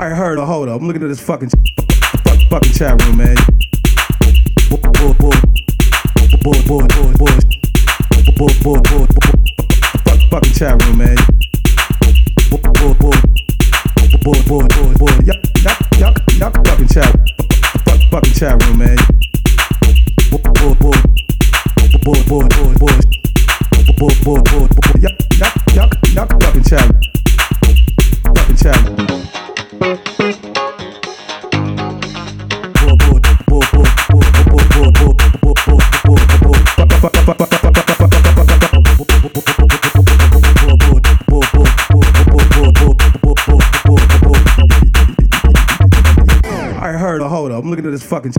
I heard a hold up. I'm looking at this fucking fucking chat room, man. Fucking chat room, man. Y'all fucking chat fucking chat room, man. I heard a hold up. I'm looking at this fucking.